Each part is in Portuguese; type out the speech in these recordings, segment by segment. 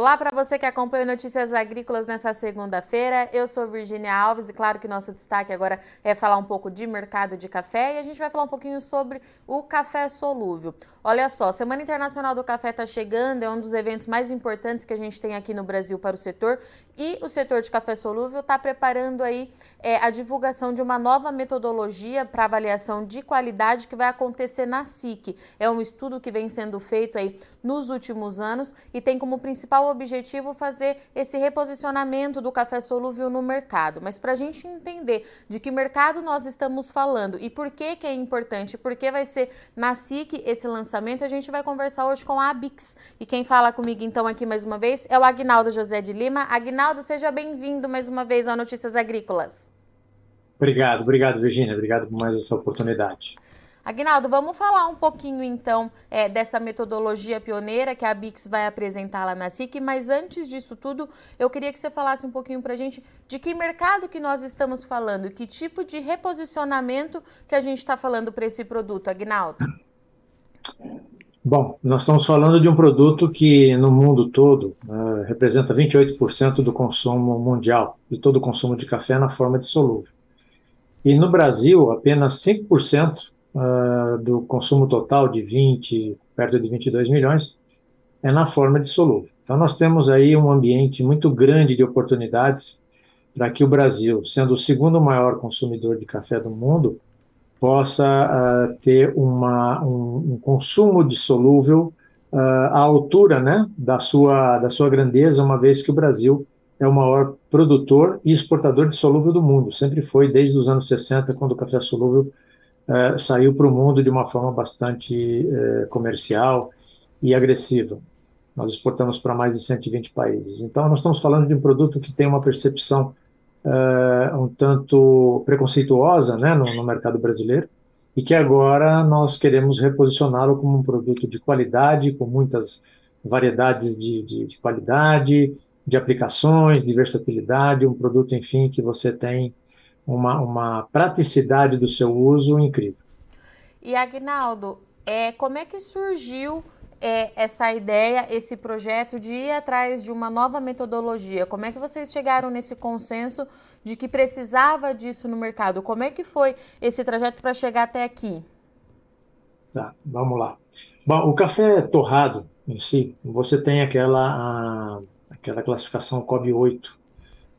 Olá para você que acompanha Notícias Agrícolas nessa segunda-feira. Eu sou Virginia Alves e claro que nosso destaque agora é falar um pouco de mercado de café e a gente vai falar um pouquinho sobre o café solúvel. Olha só, Semana Internacional do Café está chegando, é um dos eventos mais importantes que a gente tem aqui no Brasil para o setor e o setor de café solúvel está preparando aí é, a divulgação de uma nova metodologia para avaliação de qualidade que vai acontecer na SIC. É um estudo que vem sendo feito aí nos últimos anos e tem como principal objetivo fazer esse reposicionamento do café solúvel no mercado. Mas para a gente entender de que mercado nós estamos falando e por que, que é importante, por que vai ser na SIC esse lançamento, a gente vai conversar hoje com a Abix. E quem fala comigo então aqui mais uma vez é o Agnaldo José de Lima. Agnaldo, seja bem-vindo mais uma vez ao Notícias Agrícolas. Obrigado, obrigado, Virginia. Obrigado por mais essa oportunidade. Agnaldo, vamos falar um pouquinho então é, dessa metodologia pioneira que a Bix vai apresentar lá na SIC, mas antes disso tudo, eu queria que você falasse um pouquinho para a gente de que mercado que nós estamos falando, que tipo de reposicionamento que a gente está falando para esse produto, Agnaldo? Bom, nós estamos falando de um produto que no mundo todo uh, representa 28% do consumo mundial, de todo o consumo de café na forma de solúvel. E no Brasil, apenas 5% uh, do consumo total de 20, perto de 22 milhões, é na forma de solúvel. Então, nós temos aí um ambiente muito grande de oportunidades para que o Brasil, sendo o segundo maior consumidor de café do mundo, possa uh, ter uma, um, um, consumo de solúvel uh, à altura né, da, sua, da sua grandeza, uma vez que o Brasil é o maior produtor e exportador de solúvel do mundo. Sempre foi desde os anos 60, quando o café solúvel é, saiu para o mundo de uma forma bastante é, comercial e agressiva. Nós exportamos para mais de 120 países. Então, nós estamos falando de um produto que tem uma percepção é, um tanto preconceituosa né, no, no mercado brasileiro e que agora nós queremos reposicioná-lo como um produto de qualidade, com muitas variedades de, de, de, qualidade, de aplicações, de versatilidade, um produto, enfim, que você tem uma, uma praticidade do seu uso incrível. E Agnaldo, é, como é que surgiu é, essa ideia, esse projeto de ir atrás de uma nova metodologia? Como é que vocês chegaram nesse consenso de que precisava disso no mercado? Como é que foi esse trajeto para chegar até aqui? Tá, vamos lá. Bom, o café torrado em si, você tem aquela, a, aquela classificação COB 8,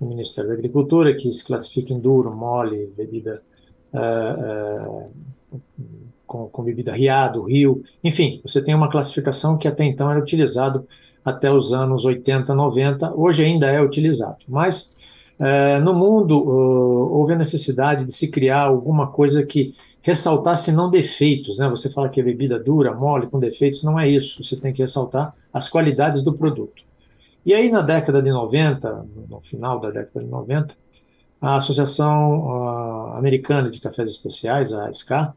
do Ministério da Agricultura, que se classifica em duro, mole, bebida uh, uh, com, com, bebida riado, rio, enfim, você tem uma classificação que até então era utilizado até os anos 80, 90, hoje ainda é utilizado, mas uh, no mundo houve a necessidade de se criar alguma coisa que ressaltasse não defeitos, né? Você fala que é bebida dura, mole, com defeitos, não é isso. Você tem que ressaltar as qualidades do produto. E aí, na década de 90, no final da década de 90, a Associação uh, Americana de Cafés Especiais, a ASCA,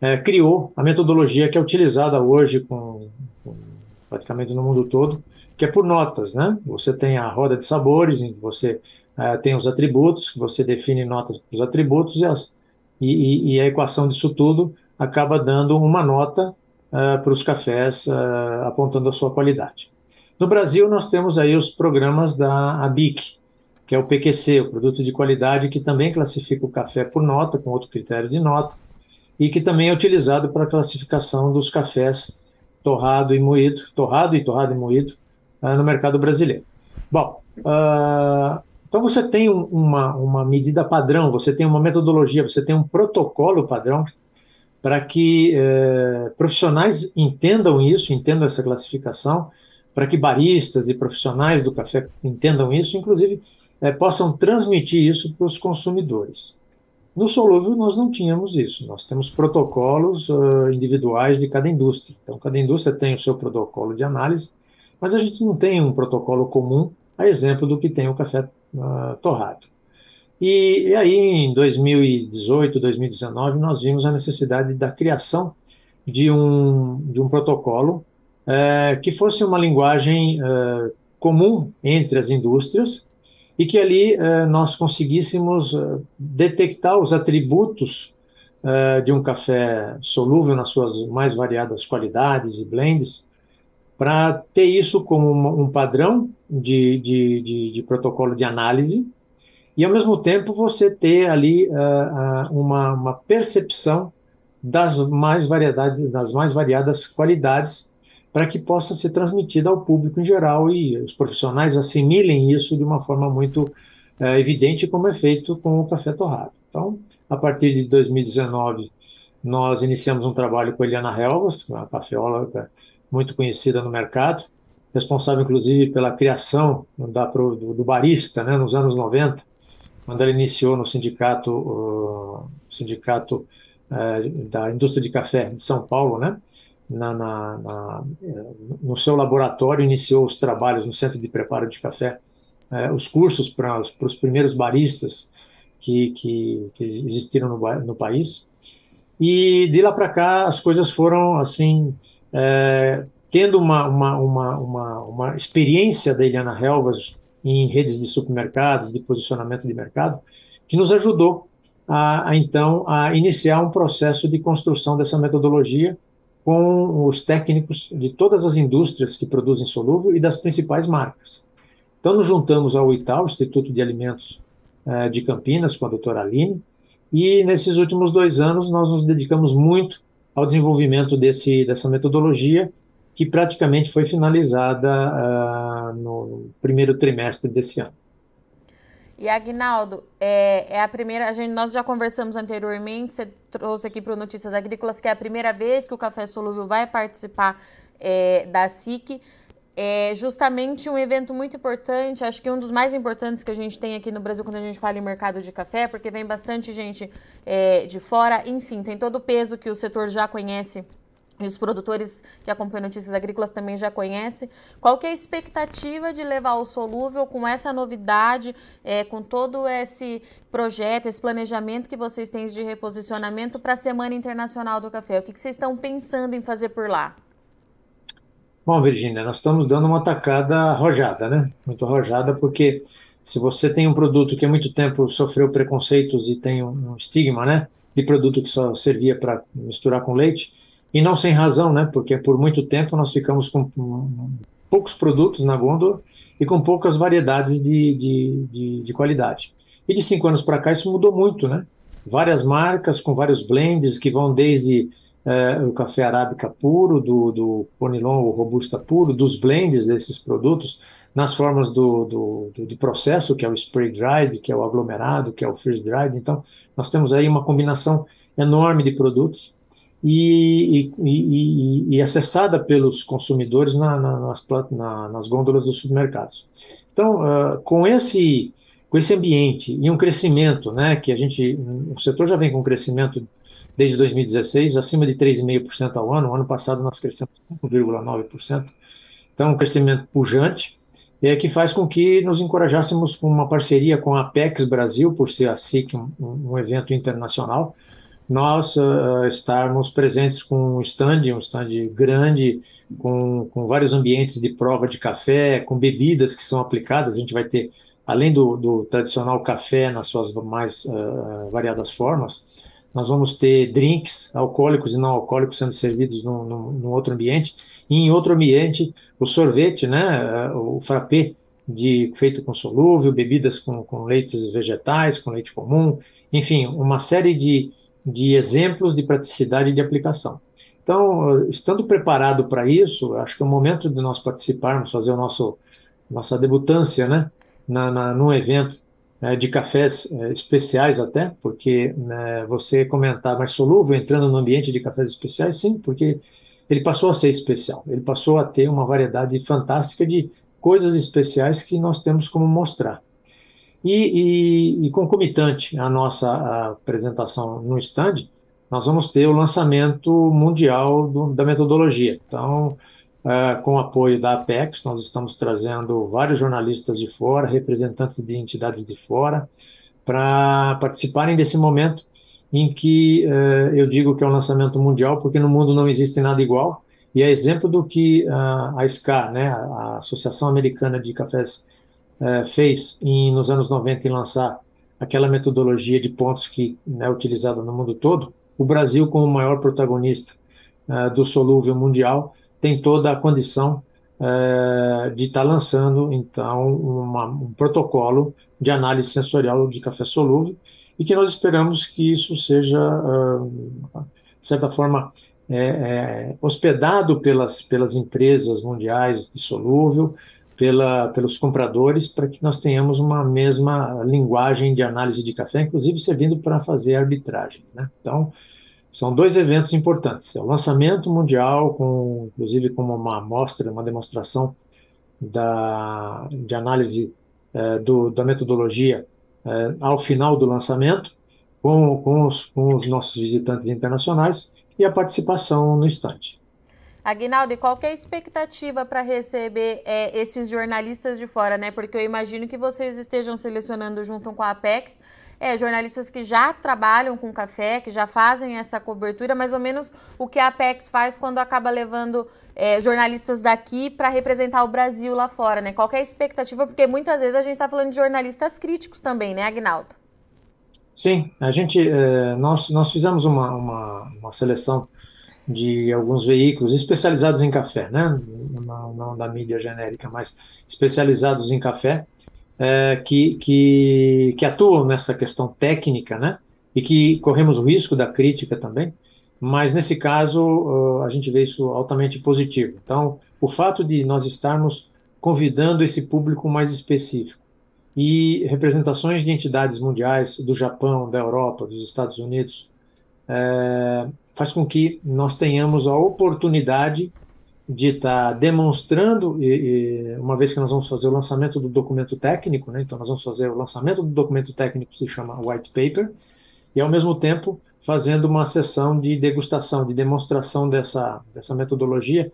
é, criou a metodologia que é utilizada hoje com, com, praticamente no mundo todo, que é por notas, né? Você tem a roda de sabores, em que você uh, tem os atributos, você define notas para os atributos, e, as, e, e, a equação disso tudo acaba dando uma nota uh, para os cafés, apontando a sua qualidade. No Brasil, nós temos aí os programas da ABIC, que é o PQC, o produto de qualidade, que também classifica o café por nota, com outro critério de nota, e que também é utilizado para a classificação dos cafés torrado e moído, torrado e torrado e moído uh, no mercado brasileiro. Bom, uh, então você tem um, uma, uma medida padrão, você tem uma metodologia, você tem um protocolo padrão para que uh, profissionais entendam isso, entendam essa classificação para que baristas e profissionais do café entendam isso, inclusive é, possam transmitir isso para os consumidores. No solúvel, nós não tínhamos isso. Nós temos protocolos uh, individuais de cada indústria. Então, cada indústria tem o seu protocolo de análise, mas a gente não tem um protocolo comum, a exemplo do que tem o café uh, torrado. E, e, aí, em 2018, 2019, nós vimos a necessidade da criação de um, de um protocolo é, que fosse uma linguagem é, comum entre as indústrias e que ali é, nós conseguíssemos é, detectar os atributos é, de um café solúvel nas suas mais variadas qualidades e blends para ter isso como um padrão de, de, de, de, protocolo de análise e, ao mesmo tempo, você ter ali uh, uma, uma, percepção das mais variedades, das mais variadas qualidades para que possa ser transmitida ao público em geral e os profissionais assimilem isso de uma forma muito uh, evidente, como é feito com o café torrado. Então, a partir de 2019, nós iniciamos um trabalho com a Eliana Helvas, uma cafeóloga muito conhecida no mercado, responsável inclusive pela criação da, do, do, barista né, nos anos 90, quando ela iniciou no sindicato, sindicato uh, da indústria de café de São Paulo, né, na, na, na, no seu laboratório, iniciou os trabalhos no Centro de Preparo de Café, uh, os cursos para os primeiros baristas que, que, que existiram no, no, país. E de lá para cá as coisas foram assim é, tendo uma, uma, uma, uma, uma experiência da Eliana Helvas em redes de supermercados, de posicionamento de mercado, que nos ajudou a, a, então a iniciar um processo de construção dessa metodologia com os técnicos de todas as indústrias que produzem solúvel e das principais marcas. Então, nos juntamos ao ITAL, Instituto de Alimentos eh, de Campinas, com a doutora Aline, e nesses últimos dois anos nós nos dedicamos muito ao desenvolvimento desse, dessa metodologia, que praticamente foi finalizada uh, no primeiro trimestre desse ano. E Agnaldo, é, é, a primeira. A gente, nós já conversamos anteriormente, você trouxe aqui para o Notícias Agrícolas que é a primeira vez que o Café Solúvel vai participar é, da SIC é justamente um evento muito importante, acho que um dos mais importantes que a gente tem aqui no Brasil quando a gente fala em mercado de café, porque vem bastante gente é, de fora, enfim, tem todo o peso que o setor já conhece e os produtores que acompanham notícias agrícolas também já conhecem. Qual que é a expectativa de levar o solúvel com essa novidade, é, com todo esse projeto, esse planejamento que vocês têm de reposicionamento para a Semana Internacional do Café? O que, que vocês estão pensando em fazer por lá? Bom, Virginia, nós estamos dando uma tacada arrojada, né? Muito arrojada, porque se você tem um produto que há muito tempo sofreu preconceitos e tem um estigma, né? De produto que só servia para misturar com leite, e não sem razão, né? Porque por muito tempo nós ficamos com poucos produtos na gôndola e com poucas variedades de, de, de, de qualidade. E de cinco anos para cá isso mudou muito, né? Várias marcas com vários blends que vão desde é, o café arábica puro, do, do Conilon ou Robusta puro, dos blends desses produtos, nas formas do, do, do, de processo, que é o spray dried, que é o aglomerado, que é o freeze dried. Então, nós temos aí uma combinação enorme de produtos e, e, e, e acessada pelos consumidores na, na, nas, na, nas gôndolas dos supermercados. Então, uh, com esse com esse ambiente e um crescimento, né, que a gente, o setor já vem com um crescimento desde 2016, acima de 3,5% ao ano. O ano passado nós crescemos 5,9%. Então, um crescimento pujante, é, que faz com que nos encorajássemos com uma parceria com a Apex Brasil, por ser a SIC um, um evento internacional, nós uh, estarmos presentes com um stand, um stand grande, com, com vários ambientes de prova de café, com bebidas que são aplicadas. A gente vai ter, além do, do tradicional café nas suas mais uh, variadas formas, nós vamos ter drinks alcoólicos e não alcoólicos sendo servidos num, num, num outro ambiente, e em outro ambiente o sorvete, né, o frappé de, feito com solúvel, bebidas com, com leites vegetais, com leite comum, enfim, uma série de, de exemplos de praticidade de aplicação. Então, estando preparado para isso, acho que é o momento de nós participarmos, fazer o nosso nossa debutância, né, na, na, num evento né, de cafés é, especiais até, porque né, você comentar mais solúvel entrando no ambiente de cafés especiais, sim, porque ele passou a ser especial, ele passou a ter uma variedade fantástica de coisas especiais que nós temos como mostrar. E, e, e concomitante à nossa apresentação no stand, nós vamos ter o lançamento mundial do, da metodologia. Então, Uh, com o apoio da Apex, nós estamos trazendo vários jornalistas de fora, representantes de entidades de fora, para participarem desse momento em que uh, eu digo que é um lançamento mundial, porque no mundo não existe nada igual, e é exemplo do que uh, a SCA, né, a Associação Americana de Cafés, fez em, nos anos 90 em lançar aquela metodologia de pontos que é né, utilizada no mundo todo, o Brasil, como maior protagonista do solúvel mundial, tem toda a condição é, de estar tá lançando, então, uma, um protocolo de análise sensorial de café solúvel e que nós esperamos que isso seja, uh, de certa forma, é, é, hospedado pelas, pelas empresas mundiais de solúvel, pela, pelos compradores, para que nós tenhamos uma mesma linguagem de análise de café, inclusive servindo para fazer arbitragens. Né? Então, são dois eventos importantes. É o lançamento mundial, com, inclusive como uma amostra, uma demonstração da, de análise é, do, da metodologia é, ao final do lançamento, com, com, os, com os nossos visitantes internacionais e a participação no estande. Aguinaldo, qual é a expectativa para receber é, esses jornalistas de fora, né? Porque eu imagino que vocês estejam selecionando junto com a Apex é, jornalistas que já trabalham com café, que já fazem essa cobertura, mais ou menos o que a Apex faz quando acaba levando é, jornalistas daqui para representar o Brasil lá fora, né? Qual é a expectativa? Porque muitas vezes a gente está falando de jornalistas críticos também, né, Agnaldo? Sim, a gente, é, nós, nós fizemos uma, uma, uma, seleção de alguns veículos especializados em café, né? Não, não da mídia genérica, mas especializados em café, é, que, que, que atuam nessa questão técnica, né? E que corremos o risco da crítica também, mas nesse caso a gente vê isso altamente positivo. Então, o fato de nós estarmos convidando esse público mais específico e representações de entidades mundiais do Japão, da Europa, dos Estados Unidos, é, faz com que nós tenhamos a oportunidade de estar tá demonstrando, e, e, uma vez que nós vamos fazer o lançamento do documento técnico, né, então nós vamos fazer o lançamento do documento técnico que se chama White Paper, e ao mesmo tempo fazendo uma sessão de degustação, de demonstração dessa, dessa metodologia.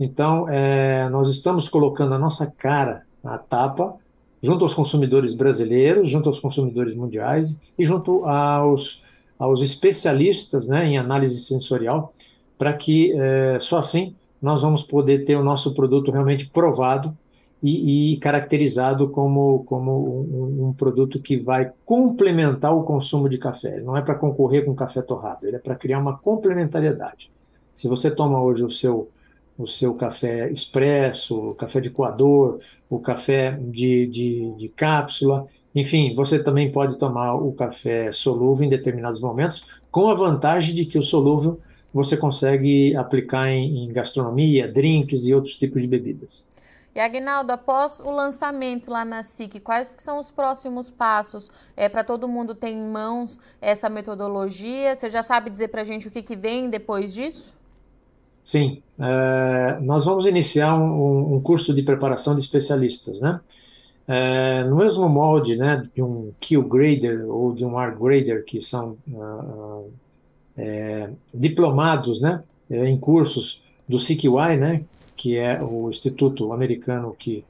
Então, é, nós estamos colocando a nossa cara na tapa, junto aos consumidores brasileiros, junto aos consumidores mundiais e junto aos, aos especialistas né, em análise sensorial, para que é, só assim nós vamos poder ter o nosso produto realmente provado e, e caracterizado como, como um, um, produto que vai complementar o consumo de café. Ele não é para concorrer com café torrado, ele é para criar uma complementariedade. Se você toma hoje o seu, o seu café expresso, o café de coador, o café de, de, de cápsula, enfim, você também pode tomar o café solúvel em determinados momentos, com a vantagem de que o solúvel você consegue aplicar em, em gastronomia, drinks e outros tipos de bebidas. E Agnaldo, após o lançamento lá na SIC, quais são os próximos passos é, para todo mundo ter em mãos essa metodologia? Você já sabe dizer para a gente o que, que vem depois disso? Sim, é, nós vamos iniciar um, um, curso de preparação de especialistas, né? É, no mesmo molde, né, de um Q Grader ou de um R Grader, que são uh, é, diplomados né, é, em cursos do CQI, né, que é o instituto americano que,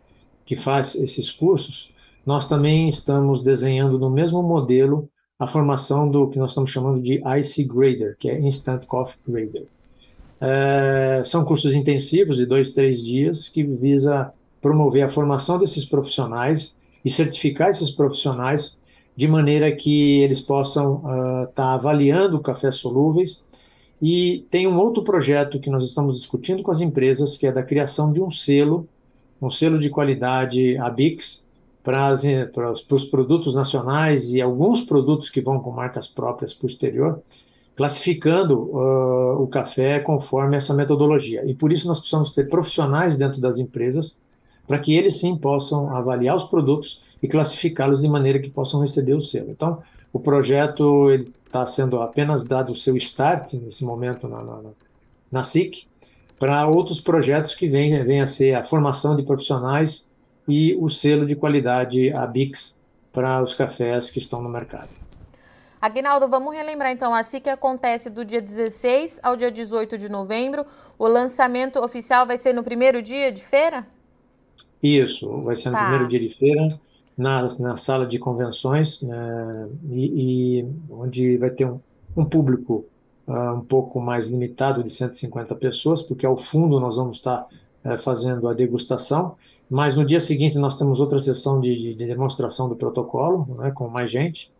que faz esses cursos, nós também estamos desenhando no mesmo modelo a formação do que nós estamos chamando de IC Grader, que é Instant Coffee Grader. É, são cursos intensivos de dois, três dias que visa promover a formação desses profissionais e certificar esses profissionais de maneira que eles possam estar uh, tá avaliando cafés solúveis. E tem um outro projeto que nós estamos discutindo com as empresas, que é da criação de um selo, um selo de qualidade ABIX, para, para os produtos nacionais e alguns produtos que vão com marcas próprias para o exterior, classificando uh, o café conforme essa metodologia. E por isso nós precisamos ter profissionais dentro das empresas para que eles sim possam avaliar os produtos e classificá-los de maneira que possam receber o selo. Então, o projeto está sendo apenas dado o seu start nesse momento na, na, na SIC, para outros projetos que venham a ser a formação de profissionais e o selo de qualidade ABIX para os cafés que estão no mercado. Aguinaldo, vamos relembrar então, a SIC acontece do dia 16 ao dia 18 de novembro. O lançamento oficial vai ser no primeiro dia de feira? Isso, vai ser no tá. primeiro dia de feira, na, na sala de convenções, né, e, e, onde vai ter um, um público uh, um pouco mais limitado de 150 pessoas, porque ao fundo nós vamos estar uh, fazendo a degustação, mas no dia seguinte nós temos outra sessão de, de demonstração do protocolo, né, com mais gente,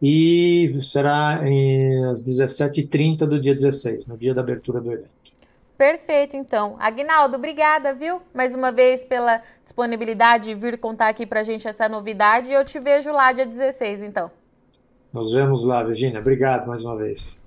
e será em, às 17h30 do dia 16, no dia da abertura do evento. Perfeito, então. Agnaldo, obrigada, viu? Mais uma vez pela disponibilidade de vir contar aqui pra gente essa novidade. Eu te vejo lá dia 16, então. Nos vemos lá, Virginia. Obrigado mais uma vez.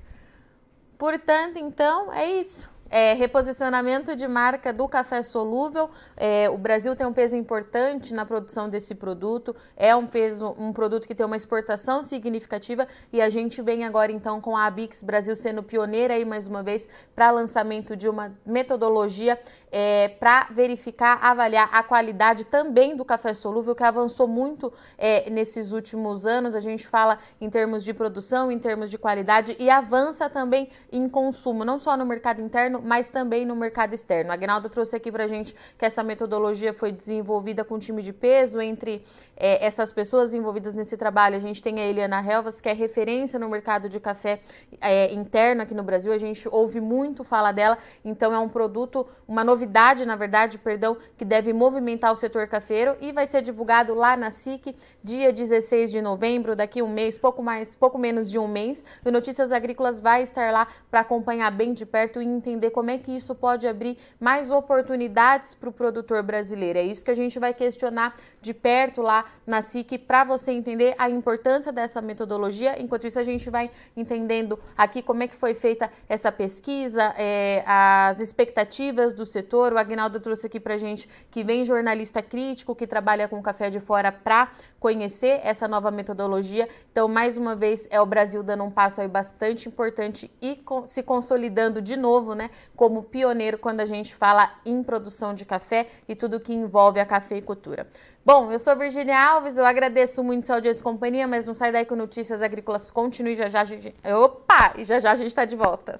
Portanto, então, é isso. É, reposicionamento de marca do café solúvel. É, o Brasil tem um peso importante na produção desse produto. É um peso, um produto que tem uma exportação significativa e a gente vem agora então com a Abix Brasil sendo pioneira aí mais uma vez para lançamento de uma metodologia é, para verificar, avaliar a qualidade também do café solúvel, que avançou muito é, nesses últimos anos. A gente fala em termos de produção, em termos de qualidade e avança também em consumo, não só no mercado interno, mas também no mercado externo. A Agnalda trouxe aqui para gente que essa metodologia foi desenvolvida com time de peso entre é, essas pessoas envolvidas nesse trabalho. A gente tem a Eliana Helvas, que é referência no mercado de café é, interno aqui no Brasil. A gente ouve muito falar dela, então é um produto, uma novidade novidade, na verdade, perdão, que deve movimentar o setor cafeiro e vai ser divulgado lá na SIC, dia 16 de novembro, daqui um mês, pouco mais, pouco menos de um mês. O Notícias Agrícolas vai estar lá para acompanhar bem de perto e entender como é que isso pode abrir mais oportunidades para o produtor brasileiro. É isso que a gente vai questionar de perto lá na SIC para você entender a importância dessa metodologia. Enquanto isso, a gente vai entendendo aqui como é que foi feita essa pesquisa, é, as expectativas do setor setor. O Agnaldo trouxe aqui para gente que vem jornalista crítico que trabalha com café de fora para conhecer essa nova metodologia. Então, mais uma vez, é o Brasil dando um passo aí bastante importante e se consolidando de novo, né, como pioneiro quando a gente fala em produção de café e tudo que envolve a cafeicultura. Bom, eu sou Virginia Alves, eu agradeço muito sua audiência e companhia, mas não sai daí com Notícias Agrícolas continue já já gente... Opa! E já já a gente está de volta